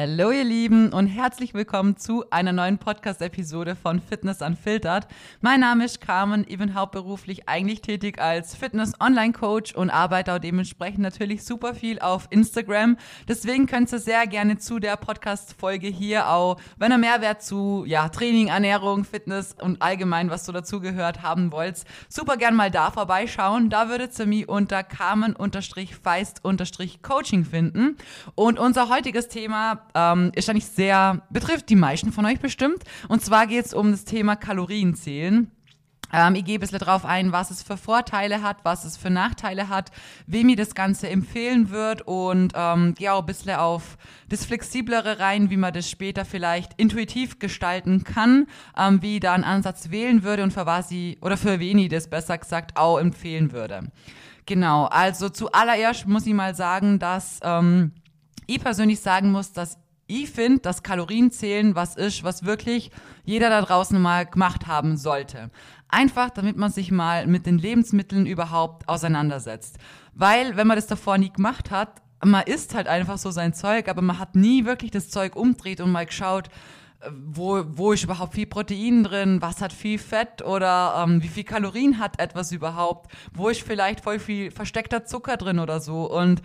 Hallo ihr Lieben und herzlich willkommen zu einer neuen Podcast-Episode von Fitness Unfiltered. Mein Name ist Carmen, ich bin hauptberuflich eigentlich tätig als Fitness-Online-Coach und arbeite auch dementsprechend natürlich super viel auf Instagram. Deswegen könnt ihr sehr gerne zu der Podcast-Folge hier auch, wenn ihr Mehrwert zu ja, Training, Ernährung, Fitness und allgemein, was so dazugehört haben wollt, super gern mal da vorbeischauen. Da würdet ihr mich unter Carmen-Feist-Coaching finden. Und unser heutiges Thema ähm, ist eigentlich sehr, betrifft die meisten von euch bestimmt. Und zwar geht es um das Thema Kalorienzählen. Ähm, ich gehe ein bisschen drauf ein, was es für Vorteile hat, was es für Nachteile hat, wem ich das Ganze empfehlen wird und ähm, gehe auch ein bisschen auf das Flexiblere rein, wie man das später vielleicht intuitiv gestalten kann, ähm, wie ich da einen Ansatz wählen würde und für was ich, oder für wen ich das besser gesagt auch empfehlen würde. Genau, also zuallererst muss ich mal sagen, dass ähm, ich persönlich sagen muss, dass ich finde, dass Kalorienzählen was ist, was wirklich jeder da draußen mal gemacht haben sollte. Einfach, damit man sich mal mit den Lebensmitteln überhaupt auseinandersetzt. Weil, wenn man das davor nie gemacht hat, man isst halt einfach so sein Zeug, aber man hat nie wirklich das Zeug umdreht und mal geschaut, äh, wo, wo ist überhaupt viel Protein drin, was hat viel Fett oder ähm, wie viel Kalorien hat etwas überhaupt, wo ist vielleicht voll viel versteckter Zucker drin oder so. Und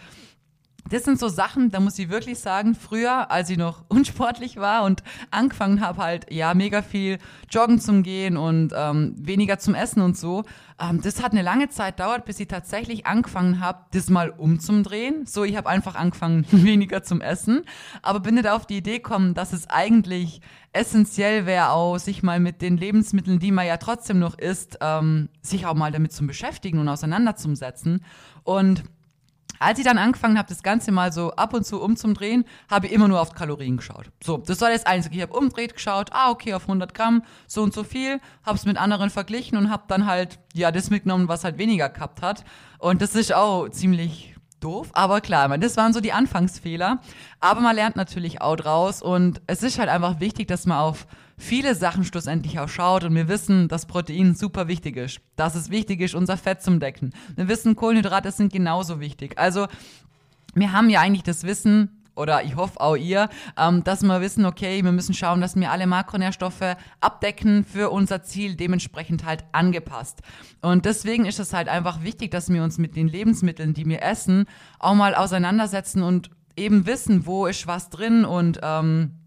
das sind so Sachen, da muss ich wirklich sagen, früher, als ich noch unsportlich war und angefangen habe, halt ja mega viel joggen zum Gehen und ähm, weniger zum Essen und so, ähm, das hat eine lange Zeit dauert, bis ich tatsächlich angefangen habe, das mal umzudrehen. So, ich habe einfach angefangen, weniger zum Essen, aber bin nicht auf die Idee gekommen, dass es eigentlich essentiell wäre, auch sich mal mit den Lebensmitteln, die man ja trotzdem noch isst, ähm, sich auch mal damit zu beschäftigen und auseinanderzusetzen. Und als ich dann angefangen habe, das Ganze mal so ab und zu umzudrehen, habe ich immer nur auf Kalorien geschaut. So, das war das Einzige. Ich habe umdreht geschaut, ah, okay, auf 100 Gramm, so und so viel, habe es mit anderen verglichen und habe dann halt, ja, das mitgenommen, was halt weniger gehabt hat. Und das ist auch ziemlich doof, aber klar, man, das waren so die Anfangsfehler. Aber man lernt natürlich auch draus und es ist halt einfach wichtig, dass man auf viele Sachen schlussendlich auch schaut und wir wissen, dass Protein super wichtig ist. Dass es wichtig ist, unser Fett zum Decken. Wir wissen, Kohlenhydrate sind genauso wichtig. Also, wir haben ja eigentlich das Wissen, oder ich hoffe auch ihr, ähm, dass wir wissen, okay, wir müssen schauen, dass wir alle Makronährstoffe abdecken für unser Ziel, dementsprechend halt angepasst. Und deswegen ist es halt einfach wichtig, dass wir uns mit den Lebensmitteln, die wir essen, auch mal auseinandersetzen und eben wissen, wo ist was drin und ähm,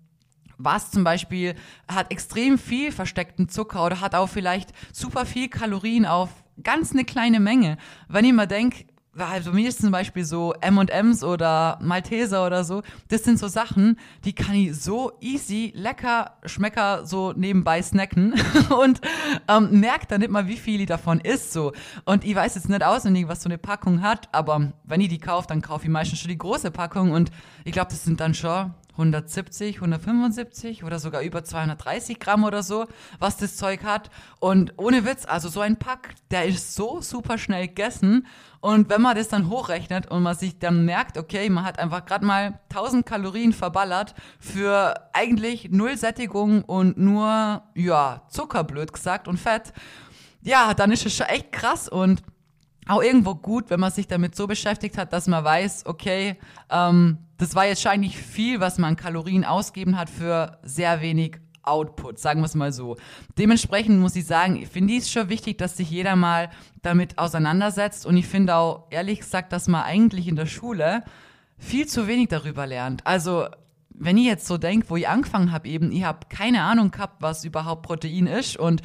was zum Beispiel hat extrem viel versteckten Zucker oder hat auch vielleicht super viel Kalorien auf ganz eine kleine Menge. Wenn ich mal denke, also mir ist zum Beispiel so M&M's oder Malteser oder so, das sind so Sachen, die kann ich so easy, lecker, schmecker so nebenbei snacken und ähm, merkt dann nicht mal, wie viel ich davon isst so. Und ich weiß jetzt nicht auswendig, was so eine Packung hat, aber wenn ich die kaufe, dann kaufe ich meistens schon die große Packung und ich glaube, das sind dann schon 170, 175 oder sogar über 230 Gramm oder so, was das Zeug hat. Und ohne Witz, also so ein Pack, der ist so super schnell gegessen. Und wenn man das dann hochrechnet und man sich dann merkt, okay, man hat einfach gerade mal 1000 Kalorien verballert für eigentlich null Sättigung und nur, ja, Zucker, blöd gesagt, und Fett, ja, dann ist es schon echt krass und auch irgendwo gut, wenn man sich damit so beschäftigt hat, dass man weiß, okay, ähm, das war jetzt wahrscheinlich viel, was man Kalorien ausgeben hat für sehr wenig Output, sagen wir es mal so. Dementsprechend muss ich sagen, ich finde es schon wichtig, dass sich jeder mal damit auseinandersetzt und ich finde auch ehrlich gesagt, dass man eigentlich in der Schule viel zu wenig darüber lernt. Also wenn ich jetzt so denke, wo ich angefangen habe eben, ich habe keine Ahnung gehabt, was überhaupt Protein ist und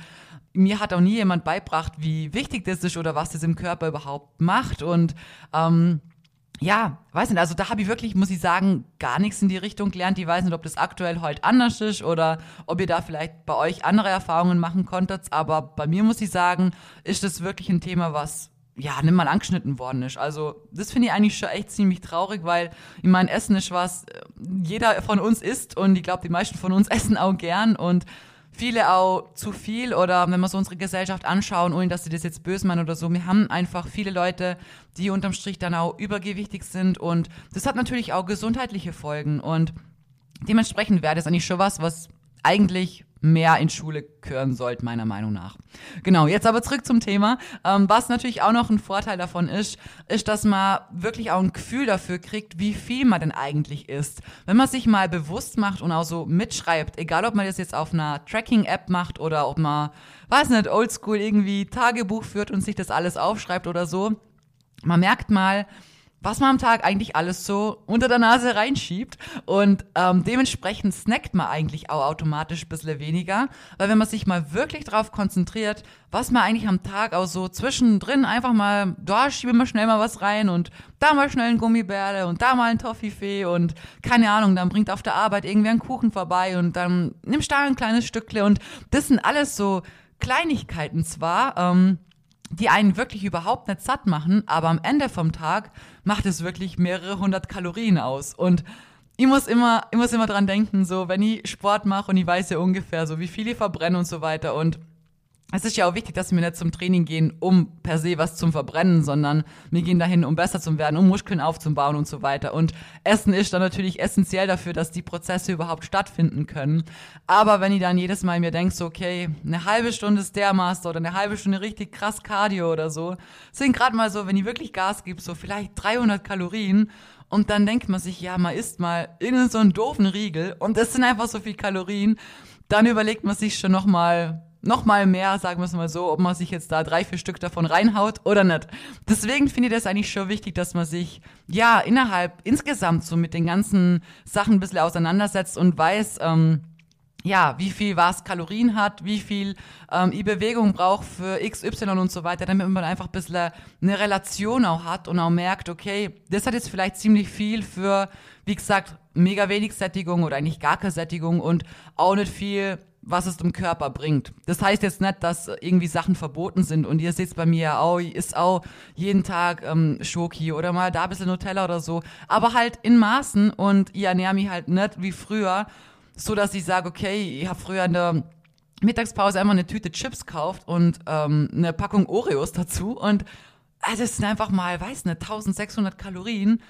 mir hat auch nie jemand beibracht, wie wichtig das ist oder was das im Körper überhaupt macht. Und ähm, ja, weiß nicht, also da habe ich wirklich, muss ich sagen, gar nichts in die Richtung gelernt. Ich weiß nicht, ob das aktuell heute anders ist oder ob ihr da vielleicht bei euch andere Erfahrungen machen konntet. Aber bei mir muss ich sagen, ist das wirklich ein Thema, was ja, nimm mal angeschnitten worden ist. Also, das finde ich eigentlich schon echt ziemlich traurig, weil ich meine, Essen ist was, äh, jeder von uns isst und ich glaube, die meisten von uns essen auch gern und viele auch zu viel oder wenn wir so unsere Gesellschaft anschauen, ohne dass sie das jetzt böse meinen oder so, wir haben einfach viele Leute, die unterm Strich dann auch übergewichtig sind und das hat natürlich auch gesundheitliche Folgen und dementsprechend wäre das eigentlich schon was, was eigentlich mehr in Schule gehören sollte, meiner Meinung nach. Genau, jetzt aber zurück zum Thema. Ähm, was natürlich auch noch ein Vorteil davon ist, ist, dass man wirklich auch ein Gefühl dafür kriegt, wie viel man denn eigentlich isst. Wenn man sich mal bewusst macht und auch so mitschreibt, egal ob man das jetzt auf einer Tracking-App macht oder ob man, weiß nicht, oldschool irgendwie Tagebuch führt und sich das alles aufschreibt oder so, man merkt mal, was man am Tag eigentlich alles so unter der Nase reinschiebt. Und ähm, dementsprechend snackt man eigentlich auch automatisch ein bisschen weniger. Weil wenn man sich mal wirklich darauf konzentriert, was man eigentlich am Tag auch so zwischendrin einfach mal, da schiebe mal schnell mal was rein und da mal schnell ein Gummibärle und da mal ein Toffifee und keine Ahnung, dann bringt auf der Arbeit irgendwer einen Kuchen vorbei und dann nimmst du da ein kleines Stückle und das sind alles so Kleinigkeiten zwar, ähm, die einen wirklich überhaupt nicht satt machen, aber am Ende vom Tag macht es wirklich mehrere hundert Kalorien aus. Und ich muss immer, ich muss immer dran denken, so, wenn ich Sport mache und ich weiß ja ungefähr so, wie viel ich verbrenne und so weiter und es ist ja auch wichtig, dass wir nicht zum Training gehen, um per se was zum Verbrennen, sondern wir gehen dahin, um besser zu werden, um Muskeln aufzubauen und so weiter. Und Essen ist dann natürlich essentiell dafür, dass die Prozesse überhaupt stattfinden können. Aber wenn ich dann jedes Mal mir denke, so, okay, eine halbe Stunde Stairmaster oder eine halbe Stunde richtig krass Cardio oder so, sind gerade mal so, wenn ich wirklich Gas gebe, so vielleicht 300 Kalorien. Und dann denkt man sich, ja, man isst mal in so einen doofen Riegel und das sind einfach so viel Kalorien. Dann überlegt man sich schon nochmal, noch mal mehr, sagen wir es mal so, ob man sich jetzt da drei, vier Stück davon reinhaut oder nicht. Deswegen finde ich das eigentlich schon wichtig, dass man sich ja innerhalb insgesamt so mit den ganzen Sachen ein bisschen auseinandersetzt und weiß, ähm, ja, wie viel was Kalorien hat, wie viel ähm, die Bewegung braucht für XY und so weiter, damit man einfach ein bisschen eine Relation auch hat und auch merkt, okay, das hat jetzt vielleicht ziemlich viel für, wie gesagt, mega wenig Sättigung oder eigentlich gar keine Sättigung und auch nicht viel was es dem Körper bringt. Das heißt jetzt nicht, dass irgendwie Sachen verboten sind. Und ihr seht bei mir ja auch, ist auch jeden Tag ähm, Schoki oder mal da ein bisschen Nutella oder so. Aber halt in Maßen und ich ernähre mich halt nicht wie früher, so dass ich sage, okay, ich habe früher in der Mittagspause einfach eine Tüte Chips gekauft und ähm, eine Packung Oreos dazu. Und äh, das sind einfach mal, weiß nicht, 1600 Kalorien,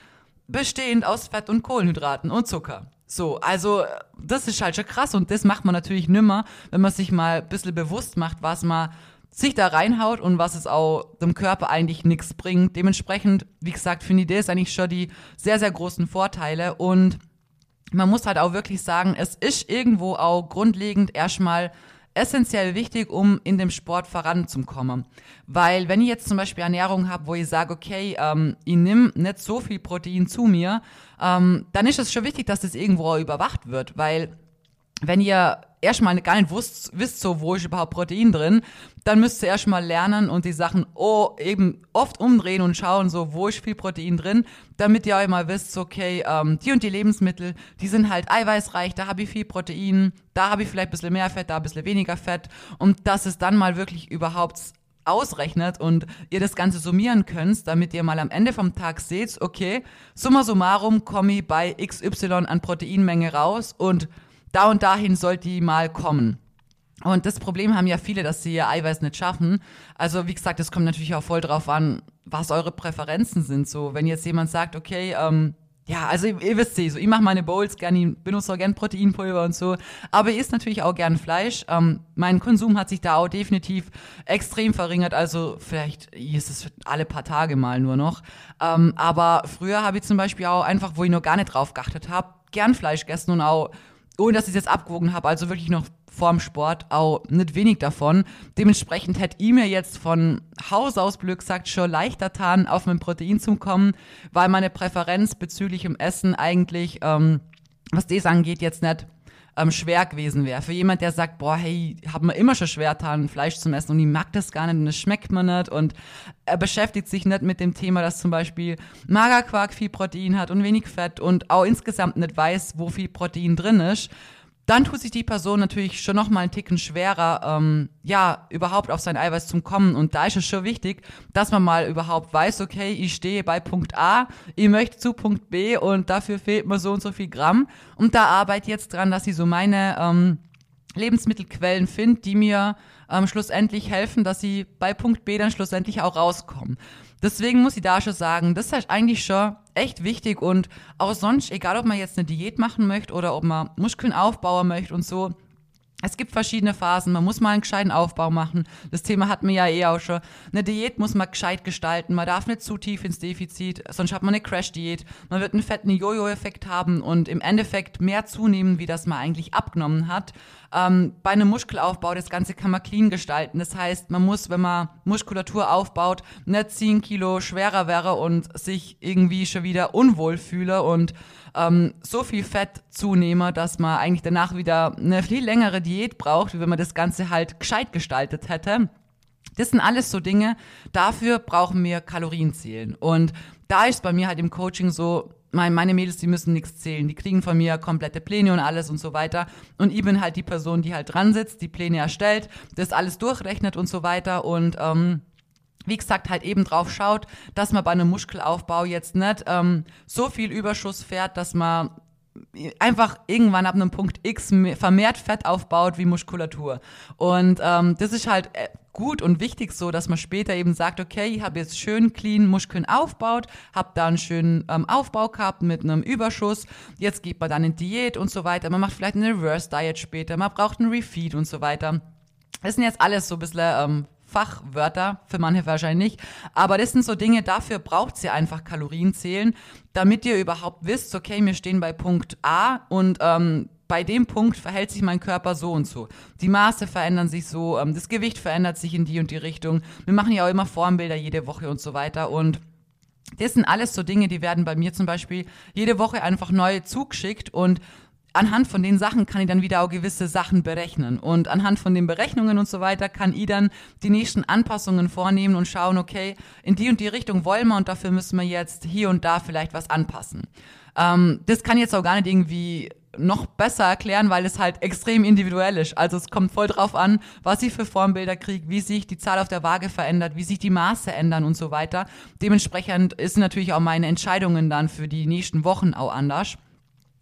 bestehend aus Fett und Kohlenhydraten und Zucker. So, also das ist halt schon krass und das macht man natürlich nimmer, wenn man sich mal ein bisschen bewusst macht, was man sich da reinhaut und was es auch dem Körper eigentlich nichts bringt. Dementsprechend, wie gesagt, finde ich das eigentlich schon die sehr, sehr großen Vorteile und man muss halt auch wirklich sagen, es ist irgendwo auch grundlegend erstmal essentiell wichtig, um in dem Sport voranzukommen. Weil wenn ich jetzt zum Beispiel Ernährung habe, wo ich sage, okay, ähm, ich nehme nicht so viel Protein zu mir, ähm, dann ist es schon wichtig, dass das irgendwo überwacht wird. Weil wenn ihr erstmal gar nicht wusst, wisst, so, wo ist überhaupt Protein drin, dann müsst ihr erstmal lernen und die Sachen oh, eben oft umdrehen und schauen, so, wo ist viel Protein drin, damit ihr auch mal wisst, okay, ähm, die und die Lebensmittel, die sind halt eiweißreich, da habe ich viel Protein, da habe ich vielleicht ein bisschen mehr Fett, da ein bisschen weniger Fett. Und dass es dann mal wirklich überhaupt ausrechnet und ihr das Ganze summieren könnt, damit ihr mal am Ende vom Tag seht, okay, summa summarum komme ich bei XY an Proteinmenge raus und da und dahin soll die mal kommen. Und das Problem haben ja viele, dass sie ihr Eiweiß nicht schaffen. Also wie gesagt, es kommt natürlich auch voll drauf an, was eure Präferenzen sind. So, wenn jetzt jemand sagt, okay, ähm, ja, also ihr, ihr wisst eh, so, ich mache meine Bowls gerne, ich benutze auch gerne Proteinpulver und so, aber ihr isst natürlich auch gern Fleisch. Ähm, mein Konsum hat sich da auch definitiv extrem verringert, also vielleicht ist es alle paar Tage mal nur noch. Ähm, aber früher habe ich zum Beispiel auch einfach, wo ich noch gar nicht drauf geachtet habe, gern Fleisch gegessen und auch ohne dass ich es jetzt abgewogen habe, also wirklich noch vorm Sport auch nicht wenig davon. Dementsprechend hätte ich mir jetzt von Haus aus Glück gesagt, schon leichter tan, auf mein Protein zu kommen, weil meine Präferenz bezüglich dem Essen eigentlich, ähm, was das angeht, jetzt nicht ähm, schwer gewesen wäre. Für jemand, der sagt, boah, hey, hab mir immer schon schwer getan, Fleisch zu essen und ich mag das gar nicht und es schmeckt mir nicht und er beschäftigt sich nicht mit dem Thema, dass zum Beispiel Magerquark viel Protein hat und wenig Fett und auch insgesamt nicht weiß, wo viel Protein drin ist dann tut sich die Person natürlich schon noch mal einen Ticken schwerer, ähm, ja, überhaupt auf sein Eiweiß zu kommen. Und da ist es schon wichtig, dass man mal überhaupt weiß, okay, ich stehe bei Punkt A, ich möchte zu Punkt B und dafür fehlt mir so und so viel Gramm. Und da arbeite ich jetzt dran, dass ich so meine ähm, Lebensmittelquellen finde, die mir ähm, schlussendlich helfen, dass sie bei Punkt B dann schlussendlich auch rauskommen. Deswegen muss ich da schon sagen, das ist eigentlich schon echt wichtig und auch sonst, egal ob man jetzt eine Diät machen möchte oder ob man Muskeln aufbauen möchte und so, Es gibt verschiedene Phasen. Man muss mal einen gescheiten Aufbau machen. Das Thema hatten wir ja eh auch schon. Eine Diät muss man gescheit gestalten. Man darf nicht zu tief ins Defizit, sonst hat man eine Crash-Diät. Man wird einen fetten Jojo-Effekt haben und im Endeffekt mehr zunehmen, wie das man eigentlich abgenommen hat. Ähm, bei einem Muskelaufbau, das Ganze kann man clean gestalten. Das heißt, man muss, wenn man Muskulatur aufbaut, nicht 10 Kilo schwerer wäre und sich irgendwie schon wieder unwohl fühle und ähm, so viel Fett zunehme, dass man eigentlich danach wieder eine viel längere Diät braucht, wie wenn man das Ganze halt gescheit gestaltet hätte. Das sind alles so Dinge, dafür brauchen wir Kalorien zählen. Und da ist bei mir halt im Coaching so, meine Mädels, die müssen nichts zählen. Die kriegen von mir komplette Pläne und alles und so weiter. Und ich bin halt die Person, die halt dran sitzt, die Pläne erstellt, das alles durchrechnet und so weiter. Und ähm, wie gesagt, halt eben drauf schaut, dass man bei einem Muskelaufbau jetzt nicht ähm, so viel Überschuss fährt, dass man einfach irgendwann ab einem Punkt X vermehrt Fett aufbaut wie Muskulatur. Und ähm, das ist halt äh, gut und wichtig so, dass man später eben sagt, okay, ich habe jetzt schön clean Muskeln aufgebaut, habe da einen schönen ähm, Aufbau gehabt mit einem Überschuss, jetzt geht man dann in Diät und so weiter, man macht vielleicht eine Reverse Diet später, man braucht einen Refeed und so weiter. Das sind jetzt alles so ein bisschen ähm, Fachwörter, für manche wahrscheinlich nicht. Aber das sind so Dinge, dafür braucht ihr einfach Kalorien zählen, damit ihr überhaupt wisst, okay, wir stehen bei Punkt A und ähm, bei dem Punkt verhält sich mein Körper so und so. Die Maße verändern sich so, ähm, das Gewicht verändert sich in die und die Richtung. Wir machen ja auch immer Formbilder jede Woche und so weiter und das sind alles so Dinge, die werden bei mir zum Beispiel jede Woche einfach neu zugeschickt und anhand von den Sachen kann ich dann wieder auch gewisse Sachen berechnen. Und anhand von den Berechnungen und so weiter kann ich dann die nächsten Anpassungen vornehmen und schauen, okay, in die und die Richtung wollen wir und dafür müssen wir jetzt hier und da vielleicht was anpassen. Ähm, das kann ich jetzt auch gar nicht irgendwie noch besser erklären, weil es halt extrem individuell ist. Also es kommt voll drauf an, was ich für Formbilder kriege, wie sich die Zahl auf der Waage verändert, wie sich die Maße ändern und so weiter. Dementsprechend ist natürlich auch meine Entscheidungen dann für die nächsten Wochen auch anders.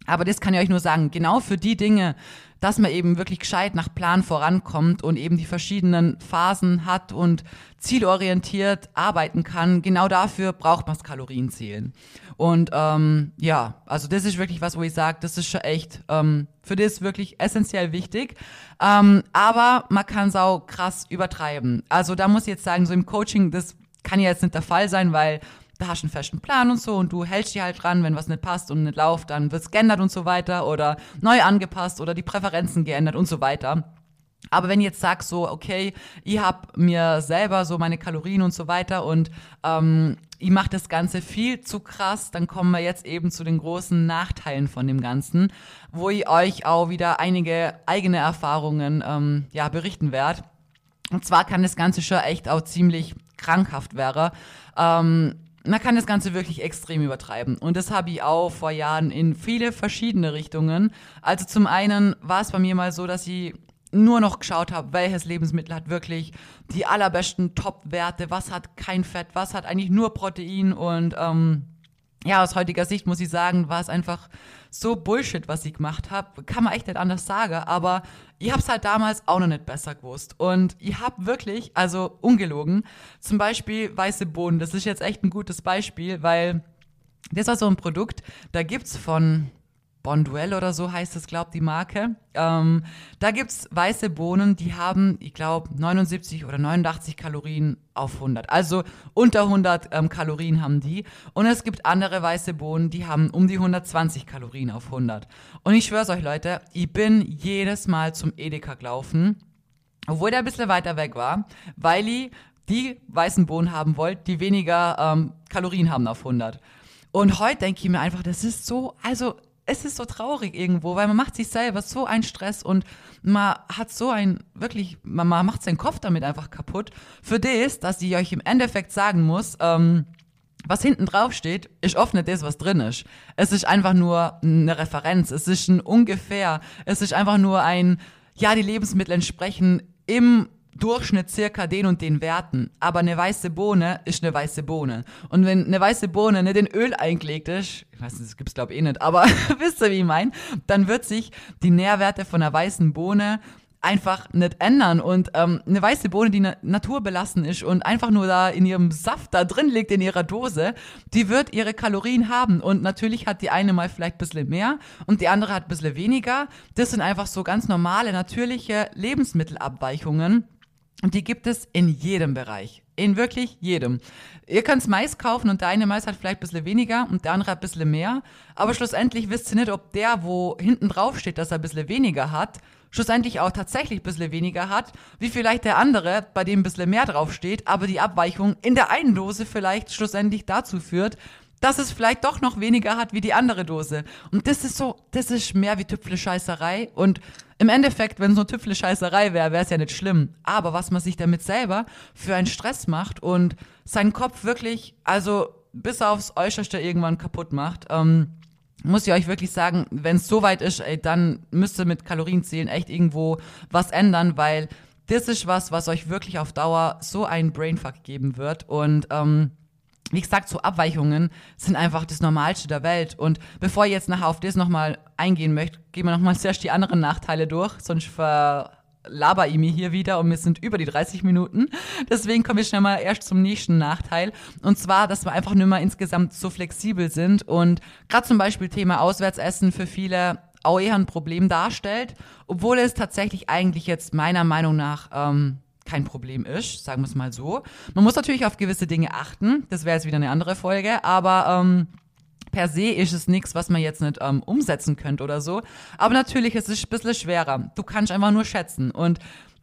Aber das kann ich euch nur sagen, genau für die Dinge, dass man eben wirklich gescheit nach Plan vorankommt und eben die verschiedenen Phasen hat und zielorientiert arbeiten kann, genau dafür braucht man das Kalorienzählen. Und ähm, ja, also das ist wirklich was, wo ich sage, das ist schon echt ähm, für das wirklich essentiell wichtig. Ähm, aber man kann es auch krass übertreiben. Also da muss ich jetzt sagen, so im Coaching, das kann ja jetzt nicht der Fall sein, weil da hast einen festen Plan und so und du hältst dich halt dran, wenn was nicht passt und nicht läuft, dann wird's geändert und so weiter oder neu angepasst oder die Präferenzen geändert und so weiter. Aber wenn ich jetzt sagst so, okay, ich hab mir selber so meine Kalorien und so weiter und ähm, ich mache das Ganze viel zu krass, dann kommen wir jetzt eben zu den großen Nachteilen von dem Ganzen, wo ich euch auch wieder einige eigene Erfahrungen ähm, ja, berichten werde. Und zwar kann das Ganze schon echt auch ziemlich krankhaft werden. Ähm, man kann das Ganze wirklich extrem übertreiben. Und das habe ich auch vor Jahren in viele verschiedene Richtungen. Also zum einen war es bei mir mal so, dass ich nur noch geschaut habe, welches Lebensmittel hat wirklich die allerbesten Top-Werte, was hat kein Fett, was hat eigentlich nur Protein und ähm, ja, aus heutiger Sicht muss ich sagen, war es einfach so Bullshit, was ich gemacht habe. Kann man echt nicht anders sagen, aber ich habe es halt damals auch noch nicht besser gewusst. Und ich habe wirklich, also ungelogen, zum Beispiel weiße Bohnen. Das ist jetzt echt ein gutes Beispiel, weil das war so ein Produkt, da gibt's von Bonduell oder so heißt es, glaubt die Marke. Ähm, da gibt's weiße Bohnen, die haben, ich glaube, 79 oder 89 Kalorien auf 100. Also unter 100 ähm, Kalorien haben die. Und es gibt andere weiße Bohnen, die haben um die 120 Kalorien auf 100. Und ich schwör's euch, Leute, ich bin jedes Mal zum Edeka gelaufen, obwohl der ein bisschen weiter weg war, weil ich die weißen Bohnen haben wollte, die weniger ähm, Kalorien haben auf 100. Und heute denke ich mir einfach, das ist so, also es ist so traurig irgendwo, weil man macht sich selber so einen Stress und man hat so ein, wirklich, man, man macht seinen Kopf damit einfach kaputt. Für das, dass ich euch im Endeffekt sagen muss, ähm, was hinten drauf steht, ist oft nicht das, was drin ist. Es ist einfach nur eine Referenz, es ist ein ungefähr, es ist einfach nur ein, ja, die Lebensmittel entsprechen im Durchschnitt circa den und den Werten. Aber eine weiße Bohne ist eine weiße Bohne. Und wenn eine weiße Bohne nicht in Öl eingelegt ist, ich weiß nicht, das gibt's glaube ich eh nicht, aber wisst ihr, wie ich meine, dann wird sich die Nährwerte von einer weißen Bohne einfach nicht ändern. Und ähm, eine weiße Bohne, die na naturbelassen ist und einfach nur da in ihrem Saft da drin liegt, in ihrer Dose, die wird ihre Kalorien haben. Und natürlich hat die eine mal vielleicht ein bisschen mehr und die andere hat ein bisschen weniger. Das sind einfach so ganz normale, natürliche Lebensmittelabweichungen. Und die gibt es in jedem Bereich. In wirklich jedem. Ihr könnt Mais kaufen und der eine Mais hat vielleicht ein bisschen weniger und der andere ein bisschen mehr. Aber schlussendlich wisst ihr nicht, ob der, wo hinten drauf steht, dass er ein bisschen weniger hat, schlussendlich auch tatsächlich ein bisschen weniger hat, wie vielleicht der andere, bei dem ein bisschen mehr draufsteht, aber die Abweichung in der einen Dose vielleicht schlussendlich dazu führt, dass es vielleicht doch noch weniger hat wie die andere Dose. Und das ist so, das ist mehr wie Tüpfle-Scheißerei. Und im Endeffekt, wenn so Tüpfle-Scheißerei wäre, wäre es ja nicht schlimm. Aber was man sich damit selber für einen Stress macht und seinen Kopf wirklich, also bis aufs Äußerste irgendwann kaputt macht, ähm, muss ich euch wirklich sagen, wenn es so weit ist, ey, dann müsst ihr mit Kalorienzählen echt irgendwo was ändern, weil das ist was, was euch wirklich auf Dauer so einen Brainfuck geben wird. Und ähm, wie gesagt, so Abweichungen sind einfach das Normalste der Welt. Und bevor ich jetzt nachher auf das nochmal eingehen möchte, gehen wir nochmal zuerst die anderen Nachteile durch, sonst ver laber ich mir hier wieder und wir sind über die 30 Minuten. Deswegen komme ich schnell mal erst zum nächsten Nachteil. Und zwar, dass wir einfach nicht mehr insgesamt so flexibel sind und gerade zum Beispiel Thema Auswärtsessen für viele auch eher ein Problem darstellt, obwohl es tatsächlich eigentlich jetzt meiner Meinung nach ähm, kein Problem ist, sagen wir es mal so. Man muss natürlich auf gewisse Dinge achten, das wäre jetzt wieder eine andere Folge, aber ähm, per se ist es nichts, was man jetzt nicht ähm, umsetzen könnte oder so. Aber natürlich ist es ein bisschen schwerer. Du kannst einfach nur schätzen. Und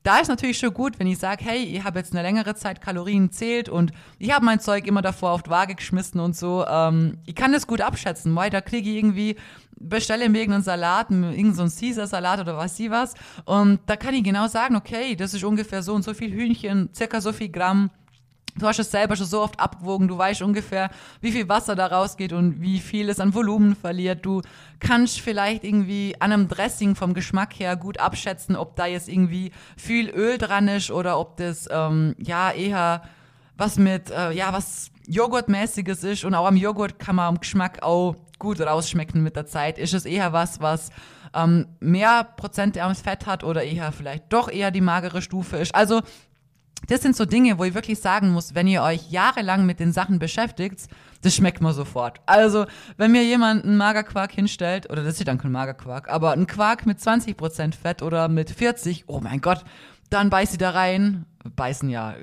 da ist natürlich schon gut, wenn ich sage, hey, ich habe jetzt eine längere Zeit Kalorien zählt und ich habe mein Zeug immer davor auf die Waage geschmissen und so. Ähm, ich kann das gut abschätzen. Weil da kriege ich irgendwie, bestelle mir irgendeinen Salat, irgendeinen Caesar-Salat oder was sie was. Und da kann ich genau sagen, okay, das ist ungefähr so und so viel Hühnchen, circa so viel Gramm Du hast es selber schon so oft abgewogen, du weißt ungefähr, wie viel Wasser da rausgeht und wie viel es an Volumen verliert. Du kannst vielleicht irgendwie an einem Dressing vom Geschmack her gut abschätzen, ob da jetzt irgendwie viel Öl dran ist oder ob das ähm, ja eher was mit, äh, ja, was Joghurtmäßiges ist. Und auch am Joghurt kann man am Geschmack auch gut rausschmecken mit der Zeit. Ist es eher was, was ähm, mehr prozentarmes Fett hat oder eher vielleicht doch eher die magere Stufe ist. Also das sind so Dinge, wo ich wirklich sagen muss, wenn ihr euch jahrelang mit den Sachen beschäftigt, das schmeckt man sofort. Also, wenn mir jemand einen Magerquark hinstellt, oder das ist dann kein Magerquark, aber ein Quark mit 20% Fett oder mit 40, oh mein Gott, dann beiß ich da rein, beißen ja,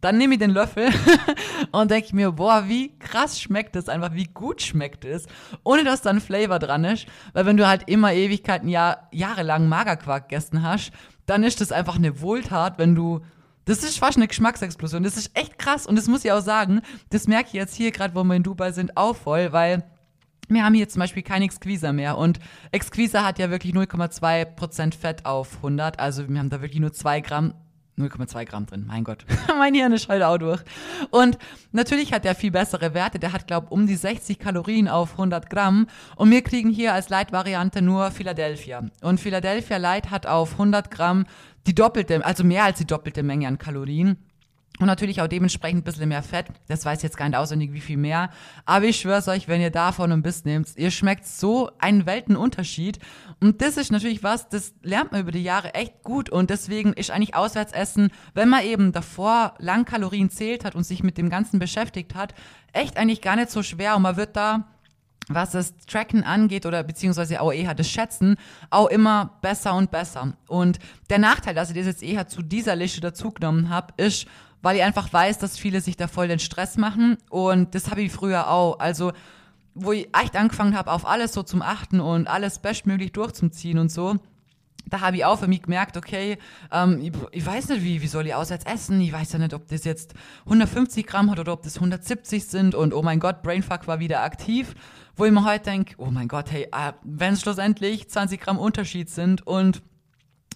dann nehme ich den Löffel und denke mir, boah, wie krass schmeckt es einfach, wie gut schmeckt es, ohne dass da ein Flavor dran ist, weil wenn du halt immer Ewigkeiten, Jahr, jahrelang Magerquark gegessen hast, dann ist das einfach eine Wohltat, wenn du das ist fast eine Geschmacksexplosion. Das ist echt krass. Und das muss ich auch sagen, das merke ich jetzt hier gerade, wo wir in Dubai sind, auch voll, weil wir haben hier zum Beispiel kein Exquisa mehr. Und Exquisa hat ja wirklich 0,2% Fett auf 100. Also wir haben da wirklich nur 2 Gramm 0,2 Gramm drin. Mein Gott, mein Hirn ist halt auch durch. Und natürlich hat der viel bessere Werte. Der hat, glaube um die 60 Kalorien auf 100 Gramm. Und wir kriegen hier als Light-Variante nur Philadelphia. Und Philadelphia Light hat auf 100 Gramm die doppelte, also mehr als die doppelte Menge an Kalorien. Und natürlich auch dementsprechend ein bisschen mehr Fett. Das weiß jetzt gar nicht auswendig, wie viel mehr. Aber ich schwör's euch, wenn ihr davon ein Biss nehmt, ihr schmeckt so einen Weltenunterschied. Und das ist natürlich was, das lernt man über die Jahre echt gut. Und deswegen ist eigentlich Auswärtsessen, wenn man eben davor lang Kalorien zählt hat und sich mit dem Ganzen beschäftigt hat, echt eigentlich gar nicht so schwer. Und man wird da was das Tracken angeht oder beziehungsweise auch eher das Schätzen, auch immer besser und besser. Und der Nachteil, dass ich das jetzt eher zu dieser Liste dazugenommen habe, ist, weil ich einfach weiß, dass viele sich da voll den Stress machen und das habe ich früher auch. Also wo ich echt angefangen habe, auf alles so zum Achten und alles bestmöglich durchzuziehen und so, da habe ich auch für mich gemerkt, okay, ähm, ich, ich, weiß nicht, wie, wie soll ich auswärts essen? Ich weiß ja nicht, ob das jetzt 150 Gramm hat oder ob das 170 sind. Und oh mein Gott, Brainfuck war wieder aktiv wo ich mir heute denke, oh mein Gott, hey, äh, wenn es schlussendlich 20 Gramm Unterschied sind und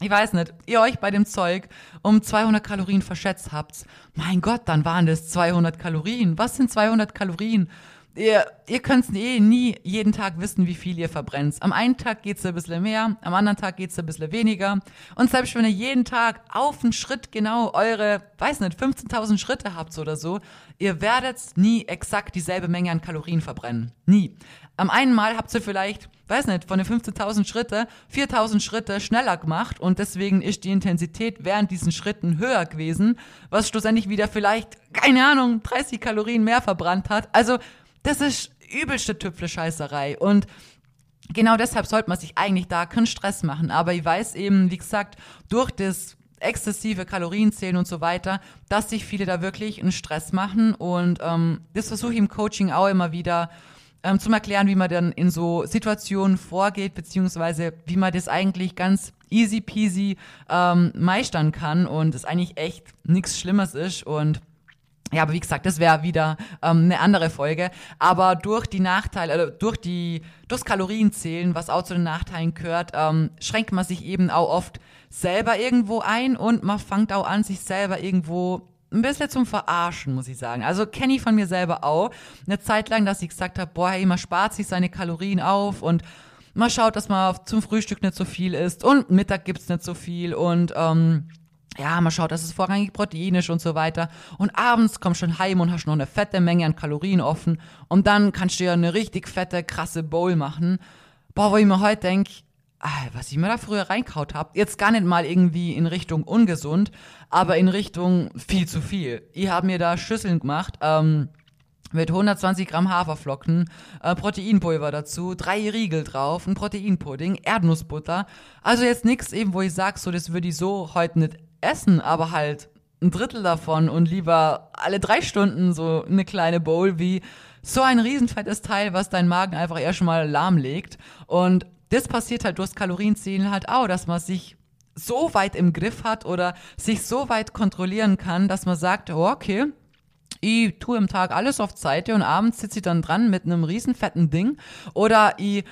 ich weiß nicht, ihr euch bei dem Zeug um 200 Kalorien verschätzt habt, mein Gott, dann waren das 200 Kalorien. Was sind 200 Kalorien? Ihr, ihr könnt eh nie jeden Tag wissen, wie viel ihr verbrennt. Am einen Tag geht's ein bisschen mehr, am anderen Tag geht's ein bisschen weniger. Und selbst wenn ihr jeden Tag auf einen Schritt genau eure, weiß nicht, 15.000 Schritte habt oder so, ihr werdet nie exakt dieselbe Menge an Kalorien verbrennen. Nie. Am einen Mal habt ihr vielleicht, weiß nicht, von den 15.000 Schritte 4.000 Schritte schneller gemacht und deswegen ist die Intensität während diesen Schritten höher gewesen, was schlussendlich wieder vielleicht, keine Ahnung, 30 Kalorien mehr verbrannt hat. Also das ist übelste Tüpfle-Scheißerei. Und genau deshalb sollte man sich eigentlich da keinen Stress machen. Aber ich weiß eben, wie gesagt, durch das exzessive Kalorienzählen und so weiter, dass sich viele da wirklich einen Stress machen. Und ähm, das versuche ich im Coaching auch immer wieder ähm, zum Erklären, wie man dann in so Situationen vorgeht, beziehungsweise wie man das eigentlich ganz easy peasy ähm, meistern kann und es eigentlich echt nichts Schlimmes ist. Und ja, aber wie gesagt, das wäre wieder ähm, eine andere Folge. Aber durch die Nachteile, also durch die, durchs Kalorienzählen, was auch zu den Nachteilen gehört, ähm, schränkt man sich eben auch oft selber irgendwo ein und man fängt auch an, sich selber irgendwo ein bisschen zum Verarschen, muss ich sagen. Also kenne ich von mir selber auch. Eine Zeit lang, dass ich gesagt habe, boah, hey, man spart sich seine Kalorien auf und man schaut, dass man zum Frühstück nicht so viel isst und Mittag gibt's nicht so viel und ähm, ja, man schaut, dass es vorrangig proteinisch und so weiter. Und abends kommst du schon heim und hast noch eine fette Menge an Kalorien offen. Und dann kannst du ja eine richtig fette, krasse Bowl machen. Boah, wo ich mir heute denke, ah, was ich mir da früher reinkaut habe, jetzt gar nicht mal irgendwie in Richtung ungesund, aber in Richtung viel zu viel. Ich habe mir da Schüsseln gemacht, ähm, mit 120 Gramm Haferflocken, äh, Proteinpulver dazu, drei Riegel drauf, ein Proteinpudding, Erdnussbutter. Also jetzt nichts eben, wo ich sag, so das würde ich so heute nicht essen, aber halt ein Drittel davon und lieber alle drei Stunden so eine kleine Bowl wie so ein riesenfettes Teil, was deinen Magen einfach erst schon mal lahmlegt. Und das passiert halt durchs Kalorienzielen halt auch, dass man sich so weit im Griff hat oder sich so weit kontrollieren kann, dass man sagt, oh, okay, ich tue im Tag alles auf Seite und abends sitze ich dann dran mit einem riesenfetten Ding oder ich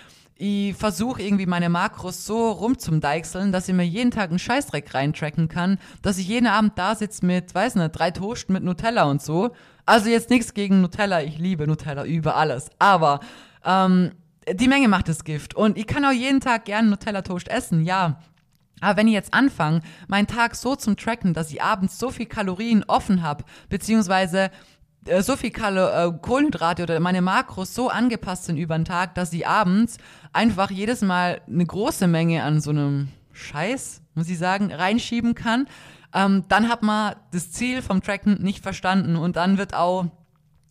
ich versuche irgendwie meine Makros so rumzumdeichseln, dass ich mir jeden Tag einen Scheißdreck reintracken kann, dass ich jeden Abend da sitze mit, weiß nicht, drei Toast mit Nutella und so. Also jetzt nichts gegen Nutella, ich liebe Nutella über alles. Aber ähm, die Menge macht das Gift. Und ich kann auch jeden Tag gerne Nutella-Toast essen, ja. Aber wenn ich jetzt anfange, meinen Tag so zum Tracken, dass ich abends so viel Kalorien offen habe, beziehungsweise äh, so viel äh, Kohlenhydrate oder meine Makros so angepasst sind über den Tag, dass ich abends einfach jedes Mal eine große Menge an so einem Scheiß, muss ich sagen, reinschieben kann, ähm, dann hat man das Ziel vom Tracken nicht verstanden und dann wird auch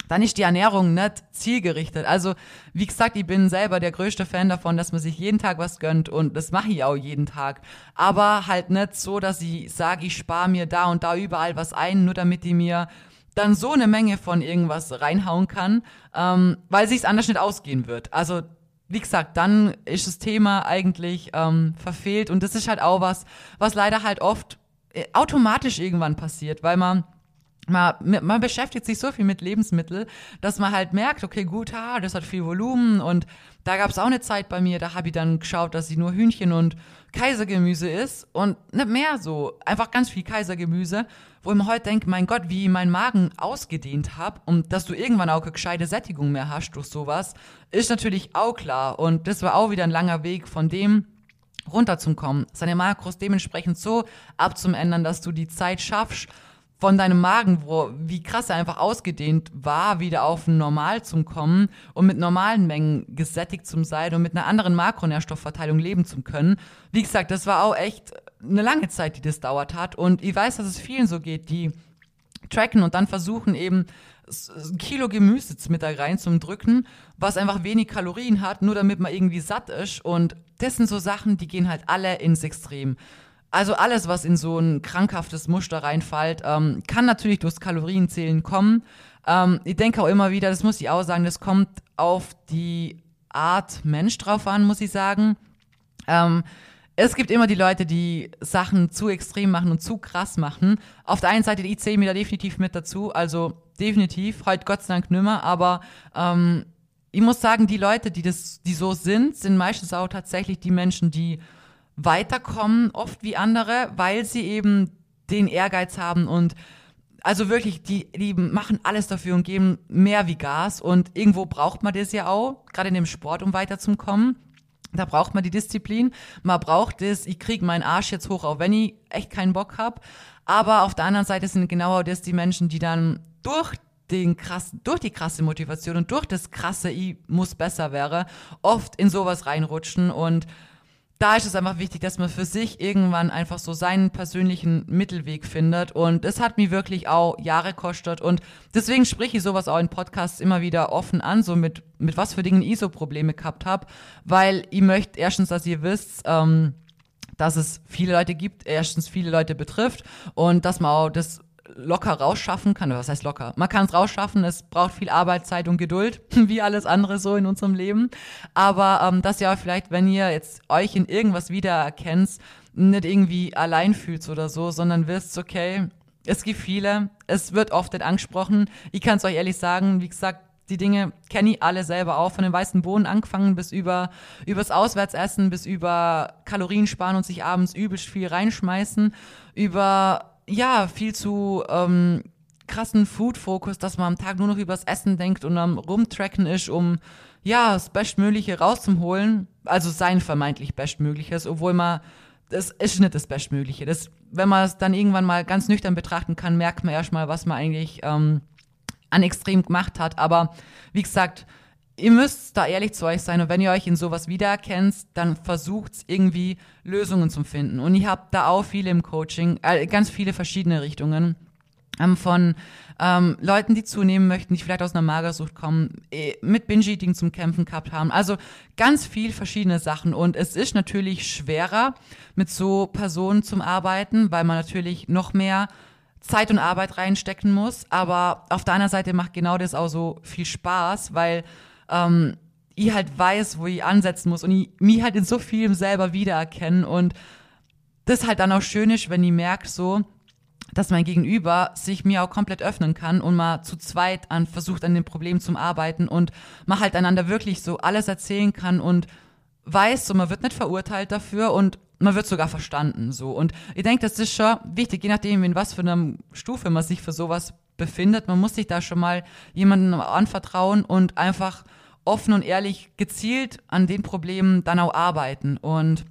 dann ist die Ernährung nicht zielgerichtet. Also, wie gesagt, ich bin selber der größte Fan davon, dass man sich jeden Tag was gönnt und das mache ich auch jeden Tag. Aber halt nicht so, dass ich sage, ich spare mir da und da überall was ein, nur damit ich mir dann so eine Menge von irgendwas reinhauen kann, ähm, weil sich's anders nicht ausgehen wird. Also wie gesagt, dann ist das Thema eigentlich ähm, verfehlt. Und das ist halt auch was, was leider halt oft äh, automatisch irgendwann passiert, weil man man, man beschäftigt sich so viel mit Lebensmitteln, dass man halt merkt, okay, gut, ha, das hat viel Volumen und da gab es auch eine Zeit bei mir, da habe ich dann geschaut, dass sie nur Hühnchen und Kaisergemüse ist und nicht mehr so, einfach ganz viel Kaisergemüse, wo ich mir heute denke, mein Gott, wie ich meinen Magen ausgedehnt habe und dass du irgendwann auch eine gescheite Sättigung mehr hast durch sowas, ist natürlich auch klar und das war auch wieder ein langer Weg von dem, runterzukommen, seine Makros dementsprechend so abzuändern, dass du die Zeit schaffst, von deinem Magen, wo, wie krass er einfach ausgedehnt war, wieder auf Normal zu kommen und mit normalen Mengen gesättigt zu sein und mit einer anderen Makronährstoffverteilung leben zu können. Wie gesagt, das war auch echt eine lange Zeit, die das dauert hat. Und ich weiß, dass es vielen so geht, die tracken und dann versuchen eben ein Kilo Gemüse mit da rein zum Drücken, was einfach wenig Kalorien hat, nur damit man irgendwie satt ist. Und das sind so Sachen, die gehen halt alle ins Extrem. Also alles, was in so ein krankhaftes Muster reinfällt, ähm, kann natürlich durchs Kalorienzählen kommen. Ähm, ich denke auch immer wieder, das muss ich auch sagen, das kommt auf die Art Mensch drauf an, muss ich sagen. Ähm, es gibt immer die Leute, die Sachen zu extrem machen und zu krass machen. Auf der einen Seite, ich zähle mir da definitiv mit dazu, also definitiv, heute Gott sei Dank nimmer, aber ähm, ich muss sagen, die Leute, die das, die so sind, sind meistens auch tatsächlich die Menschen, die weiterkommen, oft wie andere, weil sie eben den Ehrgeiz haben und also wirklich, die, die machen alles dafür und geben mehr wie Gas. Und irgendwo braucht man das ja auch, gerade in dem Sport, um weiterzukommen. Da braucht man die Disziplin. Man braucht es, ich kriege meinen Arsch jetzt hoch, auch wenn ich echt keinen Bock habe. Aber auf der anderen Seite sind genau das die Menschen, die dann durch den krassen, durch die krasse Motivation und durch das krasse Ich muss besser wäre, oft in sowas reinrutschen und da ist es einfach wichtig, dass man für sich irgendwann einfach so seinen persönlichen Mittelweg findet. Und es hat mir wirklich auch Jahre kostet. Und deswegen spreche ich sowas auch in Podcasts immer wieder offen an, so mit, mit was für Dingen ich so Probleme gehabt habe. Weil ich möchte erstens, dass ihr wisst, ähm, dass es viele Leute gibt, erstens viele Leute betrifft und dass man auch das locker rausschaffen kann. Was heißt locker? Man kann es rausschaffen, es braucht viel Arbeitszeit und Geduld, wie alles andere so in unserem Leben. Aber ähm, dass ihr vielleicht, wenn ihr jetzt euch in irgendwas wiedererkennt, nicht irgendwie allein fühlt oder so, sondern wisst, okay, es gibt viele, es wird oft nicht angesprochen. Ich kann es euch ehrlich sagen, wie gesagt, die Dinge kenne ich alle selber auch, von den weißen Bohnen angefangen bis über übers Auswärtsessen, bis über Kalorien sparen und sich abends übelst viel reinschmeißen, über ja, viel zu ähm, krassen Food-Fokus, dass man am Tag nur noch übers Essen denkt und am Rumtracken ist, um ja, das Bestmögliche rauszuholen. Also sein vermeintlich Bestmögliches, obwohl man, das ist nicht das Bestmögliche. Das, wenn man es dann irgendwann mal ganz nüchtern betrachten kann, merkt man erstmal, was man eigentlich ähm, an extrem gemacht hat. Aber wie gesagt, ihr müsst da ehrlich zu euch sein und wenn ihr euch in sowas wiedererkennt, dann versucht irgendwie Lösungen zu finden. Und ich habe da auch viele im Coaching, äh, ganz viele verschiedene Richtungen ähm, von ähm, Leuten, die zunehmen möchten, die vielleicht aus einer Magersucht kommen, äh, mit Binge-Eating zum Kämpfen gehabt haben. Also ganz viel verschiedene Sachen. Und es ist natürlich schwerer, mit so Personen zum Arbeiten, weil man natürlich noch mehr Zeit und Arbeit reinstecken muss. Aber auf der anderen Seite macht genau das auch so viel Spaß, weil ähm, ich halt weiß, wo ich ansetzen muss und ich mich halt in so vielem selber wiedererkennen und das halt dann auch schön ist, wenn ich merke so, dass mein Gegenüber sich mir auch komplett öffnen kann und mal zu zweit an versucht an dem Problem zu arbeiten und man halt einander wirklich so alles erzählen kann und weiß, so man wird nicht verurteilt dafür und man wird sogar verstanden so. Und ich denke, das ist schon wichtig, je nachdem in was für einer Stufe man sich für sowas befindet, man muss sich da schon mal jemandem anvertrauen und einfach offen und ehrlich gezielt an den Problemen dann auch arbeiten. Und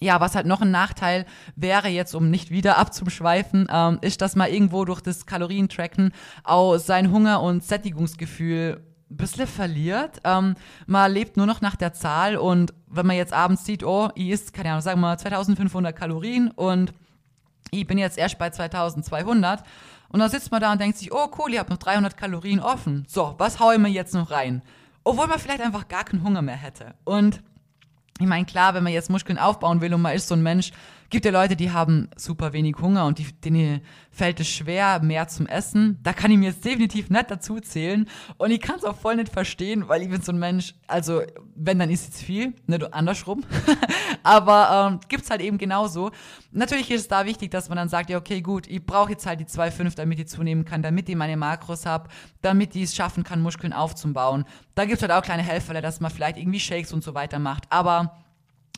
ja, was halt noch ein Nachteil wäre jetzt, um nicht wieder abzuschweifen, ähm, ist, dass man irgendwo durch das Kalorientracken auch sein Hunger- und Sättigungsgefühl ein bisschen verliert. Ähm, man lebt nur noch nach der Zahl und wenn man jetzt abends sieht, oh, ich isst, keine Ahnung, sagen wir mal 2500 Kalorien und ich bin jetzt erst bei 2200 und dann sitzt man da und denkt sich, oh cool, ich habe noch 300 Kalorien offen. So, was haue ich mir jetzt noch rein? Obwohl man vielleicht einfach gar keinen Hunger mehr hätte. Und ich meine, klar, wenn man jetzt Muskeln aufbauen will und man ist so ein Mensch, gibt ja Leute, die haben super wenig Hunger und die, denen fällt es schwer, mehr zum Essen. Da kann ich mir jetzt definitiv nicht dazu zählen. Und ich kann es auch voll nicht verstehen, weil ich bin so ein Mensch, also wenn, dann ist es viel, nicht andersrum. Aber ähm, gibt's halt eben genauso. Natürlich ist es da wichtig, dass man dann sagt, ja, okay, gut, ich brauche jetzt halt die 2,5, damit ich zunehmen kann, damit ich meine Makros habe, damit ich es schaffen kann, Muskeln aufzubauen. Da gibt's halt auch kleine Helfer, dass man vielleicht irgendwie Shakes und so weiter macht. Aber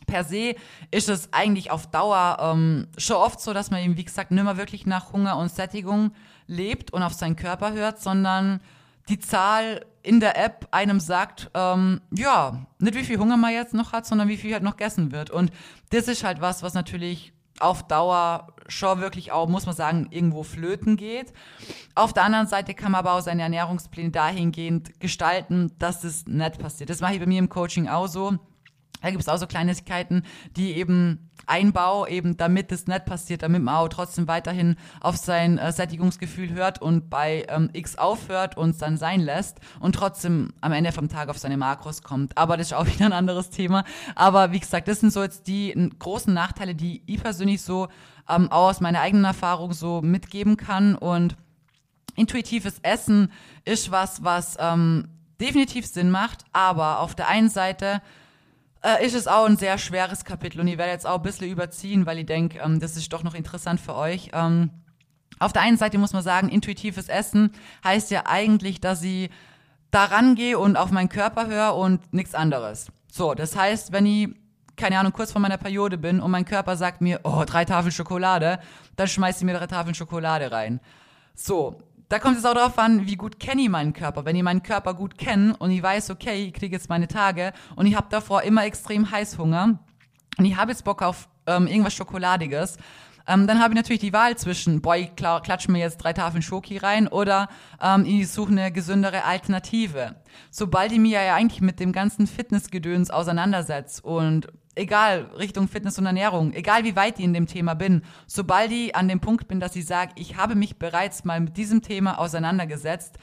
per se ist es eigentlich auf Dauer ähm, schon oft so, dass man eben, wie gesagt, nicht mehr wirklich nach Hunger und Sättigung lebt und auf seinen Körper hört, sondern die Zahl in der App einem sagt, ähm, ja, nicht wie viel Hunger man jetzt noch hat, sondern wie viel halt noch gegessen wird. Und das ist halt was, was natürlich auf Dauer schon wirklich auch, muss man sagen, irgendwo flöten geht. Auf der anderen Seite kann man aber auch seine Ernährungspläne dahingehend gestalten, dass das nicht passiert. Das mache ich bei mir im Coaching auch so. Da gibt es auch so Kleinigkeiten, die eben Einbau, eben damit es nicht passiert, damit man auch trotzdem weiterhin auf sein äh, Sättigungsgefühl hört und bei ähm, X aufhört und es dann sein lässt und trotzdem am Ende vom Tag auf seine Makros kommt. Aber das ist auch wieder ein anderes Thema. Aber wie gesagt, das sind so jetzt die großen Nachteile, die ich persönlich so ähm, auch aus meiner eigenen Erfahrung so mitgeben kann. Und intuitives Essen ist was, was ähm, definitiv Sinn macht, aber auf der einen Seite äh, ist es auch ein sehr schweres Kapitel und ich werde jetzt auch ein bisschen überziehen, weil ich denke, ähm, das ist doch noch interessant für euch. Ähm, auf der einen Seite muss man sagen, intuitives Essen heißt ja eigentlich, dass ich da rangehe und auf meinen Körper höre und nichts anderes. So, das heißt, wenn ich keine Ahnung, kurz vor meiner Periode bin und mein Körper sagt mir, oh, drei Tafeln Schokolade, dann schmeiß ich mir drei Tafeln Schokolade rein. So, da kommt es auch darauf an, wie gut kenne ich meinen Körper. Wenn ich meinen Körper gut kenne und ich weiß, okay, ich kriege jetzt meine Tage und ich habe davor immer extrem Heißhunger und ich habe jetzt Bock auf ähm, irgendwas Schokoladiges, ähm, dann habe ich natürlich die Wahl zwischen, boah, ich klatsche mir jetzt drei Tafeln Schoki rein oder ähm, ich suche eine gesündere Alternative. Sobald ich mich ja eigentlich mit dem ganzen Fitnessgedöns auseinandersetze und egal Richtung Fitness und Ernährung, egal wie weit ich in dem Thema bin, sobald ich an dem Punkt bin, dass ich sage, ich habe mich bereits mal mit diesem Thema auseinandergesetzt,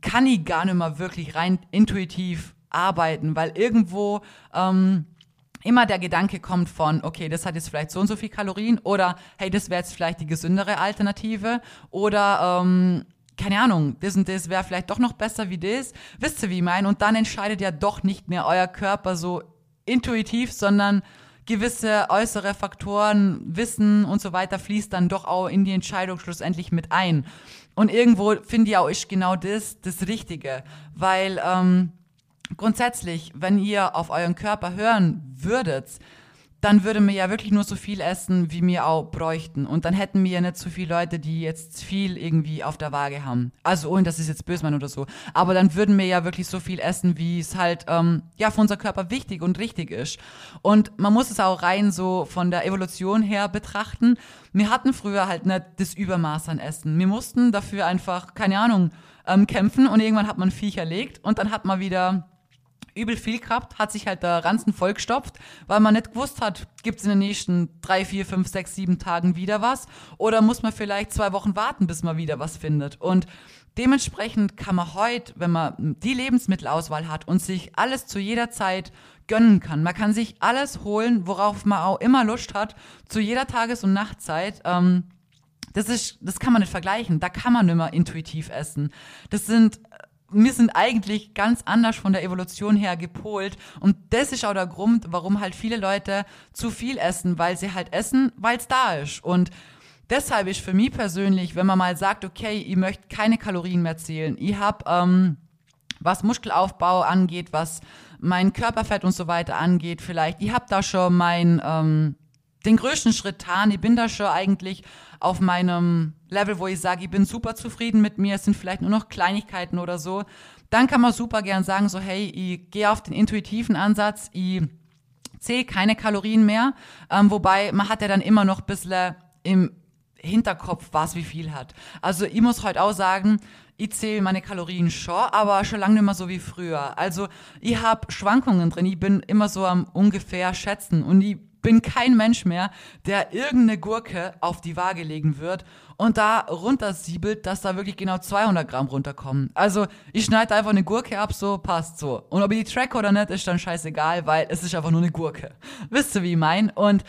kann ich gar nicht mehr wirklich rein intuitiv arbeiten, weil irgendwo ähm, immer der Gedanke kommt von, okay, das hat jetzt vielleicht so und so viel Kalorien oder hey, das wäre jetzt vielleicht die gesündere Alternative oder ähm, keine Ahnung, das und das wäre vielleicht doch noch besser wie das. Wisst ihr, wie ich meine? Und dann entscheidet ja doch nicht mehr euer Körper so intuitiv, sondern gewisse äußere Faktoren, Wissen und so weiter fließt dann doch auch in die Entscheidung schlussendlich mit ein. Und irgendwo finde ich auch ist genau das das Richtige, weil ähm, grundsätzlich, wenn ihr auf euren Körper hören würdet, dann würde mir ja wirklich nur so viel essen, wie wir auch bräuchten. Und dann hätten wir ja nicht so viele Leute, die jetzt viel irgendwie auf der Waage haben. Also ohne, dass es jetzt böse oder so. Aber dann würden wir ja wirklich so viel essen, wie es halt ähm, ja für unser Körper wichtig und richtig ist. Und man muss es auch rein so von der Evolution her betrachten. Wir hatten früher halt nicht das Übermaß an Essen. Wir mussten dafür einfach, keine Ahnung, ähm, kämpfen und irgendwann hat man Viecher legt und dann hat man wieder übel viel gehabt, hat sich halt der Ranzen vollgestopft, weil man nicht gewusst hat, gibt es in den nächsten drei, vier, fünf, sechs, sieben Tagen wieder was oder muss man vielleicht zwei Wochen warten, bis man wieder was findet. Und dementsprechend kann man heute, wenn man die Lebensmittelauswahl hat und sich alles zu jeder Zeit gönnen kann, man kann sich alles holen, worauf man auch immer Lust hat, zu jeder Tages- und Nachtzeit. Ähm, das ist, das kann man nicht vergleichen. Da kann man nicht mehr intuitiv essen. Das sind wir sind eigentlich ganz anders von der Evolution her gepolt. Und das ist auch der Grund, warum halt viele Leute zu viel essen, weil sie halt essen, weil es da ist. Und deshalb ist für mich persönlich, wenn man mal sagt, okay, ich möchte keine Kalorien mehr zählen, ich habe, ähm, was Muskelaufbau angeht, was mein Körperfett und so weiter angeht, vielleicht, ich habe da schon mein, ähm, den größten Schritt getan, ich bin da schon eigentlich auf meinem Level, wo ich sage, ich bin super zufrieden mit mir, es sind vielleicht nur noch Kleinigkeiten oder so, dann kann man super gern sagen, so hey, ich gehe auf den intuitiven Ansatz, ich zähle keine Kalorien mehr, ähm, wobei man hat ja dann immer noch ein bisschen im Hinterkopf, was wie viel hat. Also ich muss heute auch sagen, ich zähle meine Kalorien schon, aber schon lange nicht mehr so wie früher. Also ich habe Schwankungen drin, ich bin immer so am ungefähr schätzen. Und ich bin kein Mensch mehr, der irgendeine Gurke auf die Waage legen wird und da runtersiebelt, dass da wirklich genau 200 Gramm runterkommen. Also ich schneide einfach eine Gurke ab, so passt so. Und ob ich die track oder nicht, ist dann scheißegal, weil es ist einfach nur eine Gurke. Wisst ihr, wie ich mein? Und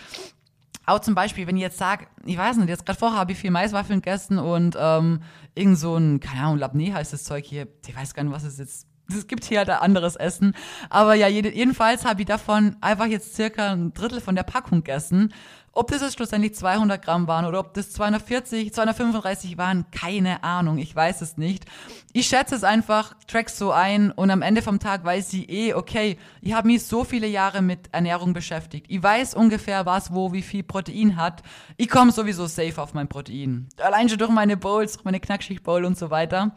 auch zum Beispiel, wenn ich jetzt sage, ich weiß nicht, jetzt gerade vorher habe ich viel Maiswaffeln gegessen und ähm, irgend so ein, keine Ahnung, Labné heißt das Zeug hier, ich weiß gar nicht, was es jetzt es gibt hier halt anderes Essen. Aber ja, jedenfalls habe ich davon einfach jetzt circa ein Drittel von der Packung gegessen. Ob das jetzt schlussendlich 200 Gramm waren oder ob das 240, 235 waren, keine Ahnung. Ich weiß es nicht. Ich schätze es einfach, track's so ein und am Ende vom Tag weiß ich eh, okay, ich habe mich so viele Jahre mit Ernährung beschäftigt. Ich weiß ungefähr, was wo wie viel Protein hat. Ich komme sowieso safe auf mein Protein. Allein schon durch meine Bowls, durch meine Knackschicht-Bowl und so weiter.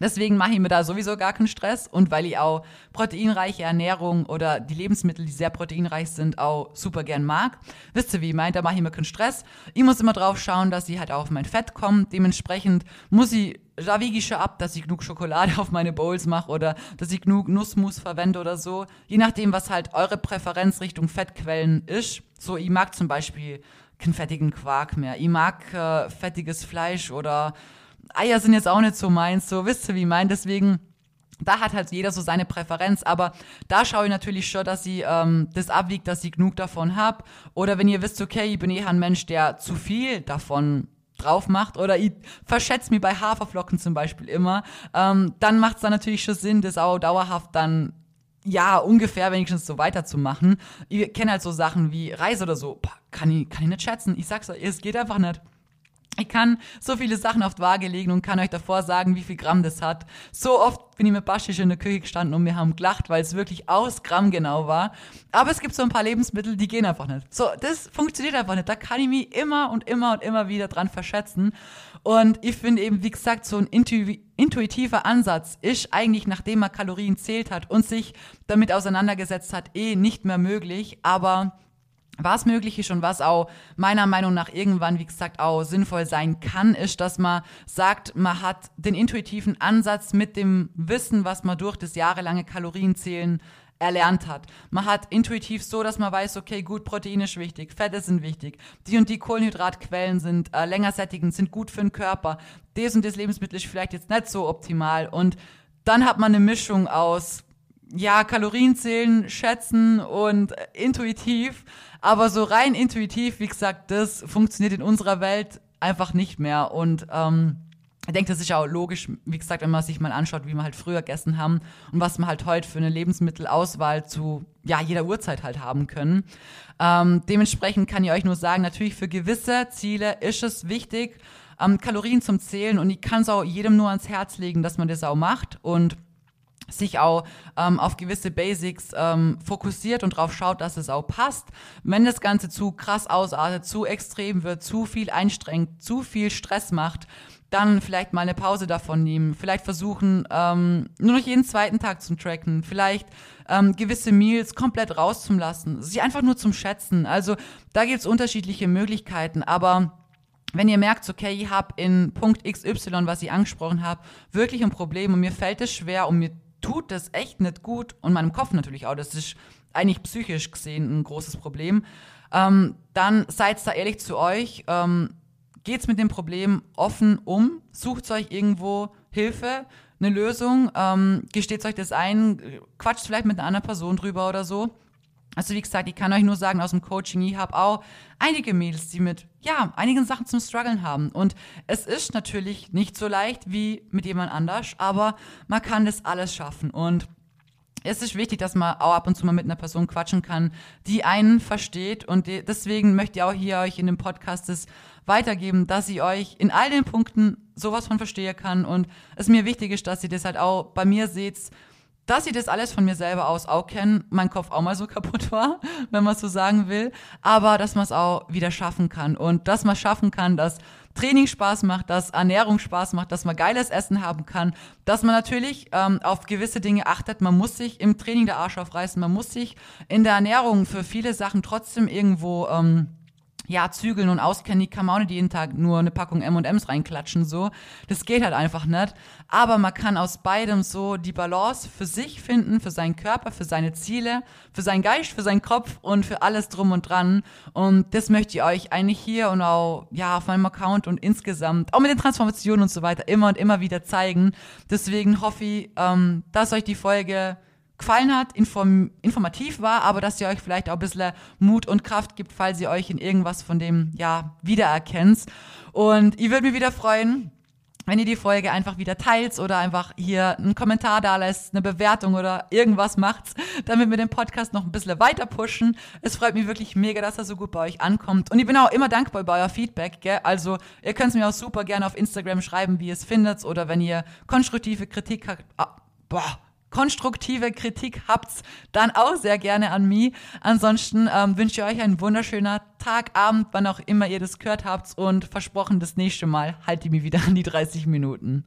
Deswegen mache ich mir da sowieso gar keinen Stress und weil ich auch proteinreiche Ernährung oder die Lebensmittel, die sehr proteinreich sind, auch super gern mag. Wisst ihr, wie ich meint, da mache ich mir keinen Stress. Ich muss immer drauf schauen, dass ich halt auch auf mein Fett komme. Dementsprechend muss ich, da wiege ich schon ab, dass ich genug Schokolade auf meine Bowls mache oder dass ich genug Nussmus verwende oder so. Je nachdem, was halt eure Präferenz Richtung Fettquellen ist. So, ich mag zum Beispiel keinen fettigen Quark mehr. Ich mag äh, fettiges Fleisch oder Eier sind jetzt auch nicht so meins, so wisst ihr, wie mein. Deswegen, da hat halt jeder so seine Präferenz, aber da schaue ich natürlich schon, dass ich ähm, das abwiegt, dass ich genug davon habe. Oder wenn ihr wisst, okay, ich bin eher ein Mensch, der zu viel davon drauf macht oder ich verschätze mich bei Haferflocken zum Beispiel immer, ähm, dann macht es dann natürlich schon Sinn, das auch dauerhaft dann ja, ungefähr wenigstens so weiterzumachen. Ich kenne halt so Sachen wie Reis oder so, Boah, kann ich, kann ich nicht schätzen. Ich sag's euch, es geht einfach nicht. Ich kann so viele Sachen auf die Waage legen und kann euch davor sagen, wie viel Gramm das hat. So oft bin ich mit Baschisch in der Küche gestanden und wir haben gelacht, weil es wirklich aus Gramm genau war. Aber es gibt so ein paar Lebensmittel, die gehen einfach nicht. So, das funktioniert einfach nicht. Da kann ich mich immer und immer und immer wieder dran verschätzen. Und ich finde eben, wie gesagt, so ein intuitiver Ansatz ist eigentlich, nachdem man Kalorien zählt hat und sich damit auseinandergesetzt hat, eh nicht mehr möglich. Aber was möglich ist und was auch meiner Meinung nach irgendwann, wie gesagt, auch sinnvoll sein kann, ist, dass man sagt, man hat den intuitiven Ansatz mit dem Wissen, was man durch das jahrelange Kalorienzählen erlernt hat. Man hat intuitiv so, dass man weiß, okay, gut, Proteine ist wichtig, Fette sind wichtig, die und die Kohlenhydratquellen sind äh, länger sättigend, sind gut für den Körper, das und das Lebensmittel ist vielleicht jetzt nicht so optimal und dann hat man eine Mischung aus ja, Kalorien zählen, schätzen und intuitiv. Aber so rein intuitiv, wie gesagt, das funktioniert in unserer Welt einfach nicht mehr. Und ähm, ich denke, das ist auch logisch, wie gesagt, wenn man sich mal anschaut, wie wir halt früher gegessen haben und was wir halt heute für eine Lebensmittelauswahl zu ja, jeder Uhrzeit halt haben können. Ähm, dementsprechend kann ich euch nur sagen, natürlich für gewisse Ziele ist es wichtig, ähm, Kalorien zum Zählen und ich kann es auch jedem nur ans Herz legen, dass man das auch macht und sich auch ähm, auf gewisse Basics ähm, fokussiert und drauf schaut, dass es auch passt. Wenn das Ganze zu krass ausartet, zu extrem wird, zu viel einstrengt, zu viel Stress macht, dann vielleicht mal eine Pause davon nehmen, vielleicht versuchen, ähm, nur noch jeden zweiten Tag zum Tracken, vielleicht ähm, gewisse Meals komplett rauszulassen, sie einfach nur zum Schätzen. Also da gibt es unterschiedliche Möglichkeiten, aber wenn ihr merkt, okay, ich habe in Punkt XY, was ich angesprochen habe, wirklich ein Problem und mir fällt es schwer und mir tut das echt nicht gut und meinem Kopf natürlich auch, das ist eigentlich psychisch gesehen ein großes Problem, ähm, dann seid da ehrlich zu euch, ähm, geht's mit dem Problem offen um, sucht euch irgendwo Hilfe, eine Lösung, ähm, gesteht euch das ein, quatscht vielleicht mit einer anderen Person drüber oder so also wie gesagt, ich kann euch nur sagen aus dem Coaching, ich habe auch einige Mädels, die mit ja, einigen Sachen zum Struggeln haben. Und es ist natürlich nicht so leicht wie mit jemand anders, aber man kann das alles schaffen. Und es ist wichtig, dass man auch ab und zu mal mit einer Person quatschen kann, die einen versteht. Und deswegen möchte ich auch hier euch in dem Podcast das weitergeben, dass ich euch in all den Punkten sowas von verstehen kann. Und es mir wichtig ist, dass ihr das halt auch bei mir seht, dass ich das alles von mir selber aus auch kenne, mein Kopf auch mal so kaputt war, wenn man so sagen will, aber dass man es auch wieder schaffen kann und dass man schaffen kann, dass Training Spaß macht, dass Ernährung Spaß macht, dass man geiles Essen haben kann, dass man natürlich ähm, auf gewisse Dinge achtet. Man muss sich im Training der Arsch aufreißen, man muss sich in der Ernährung für viele Sachen trotzdem irgendwo ähm, ja, zügeln und auskennen, die kann man auch nicht jeden Tag nur eine Packung M&M's reinklatschen, so. Das geht halt einfach nicht. Aber man kann aus beidem so die Balance für sich finden, für seinen Körper, für seine Ziele, für seinen Geist, für seinen Kopf und für alles drum und dran. Und das möchte ich euch eigentlich hier und auch, ja, auf meinem Account und insgesamt, auch mit den Transformationen und so weiter, immer und immer wieder zeigen. Deswegen hoffe ich, ähm, dass euch die Folge gefallen hat, inform informativ war, aber dass ihr euch vielleicht auch ein bisschen Mut und Kraft gibt, falls ihr euch in irgendwas von dem ja wiedererkennt. Und ich würde mich wieder freuen, wenn ihr die Folge einfach wieder teilt oder einfach hier einen Kommentar da lässt, eine Bewertung oder irgendwas macht, damit wir den Podcast noch ein bisschen weiter pushen. Es freut mich wirklich mega, dass er so gut bei euch ankommt. Und ich bin auch immer dankbar bei euer Feedback. Gell? Also ihr könnt es mir auch super gerne auf Instagram schreiben, wie ihr es findet oder wenn ihr konstruktive Kritik habt. Ah, boah konstruktive Kritik habt, dann auch sehr gerne an mich. Ansonsten ähm, wünsche ich euch einen wunderschönen Tag, Abend, wann auch immer ihr das gehört habt und versprochen, das nächste Mal haltet ihr mich wieder an die 30 Minuten.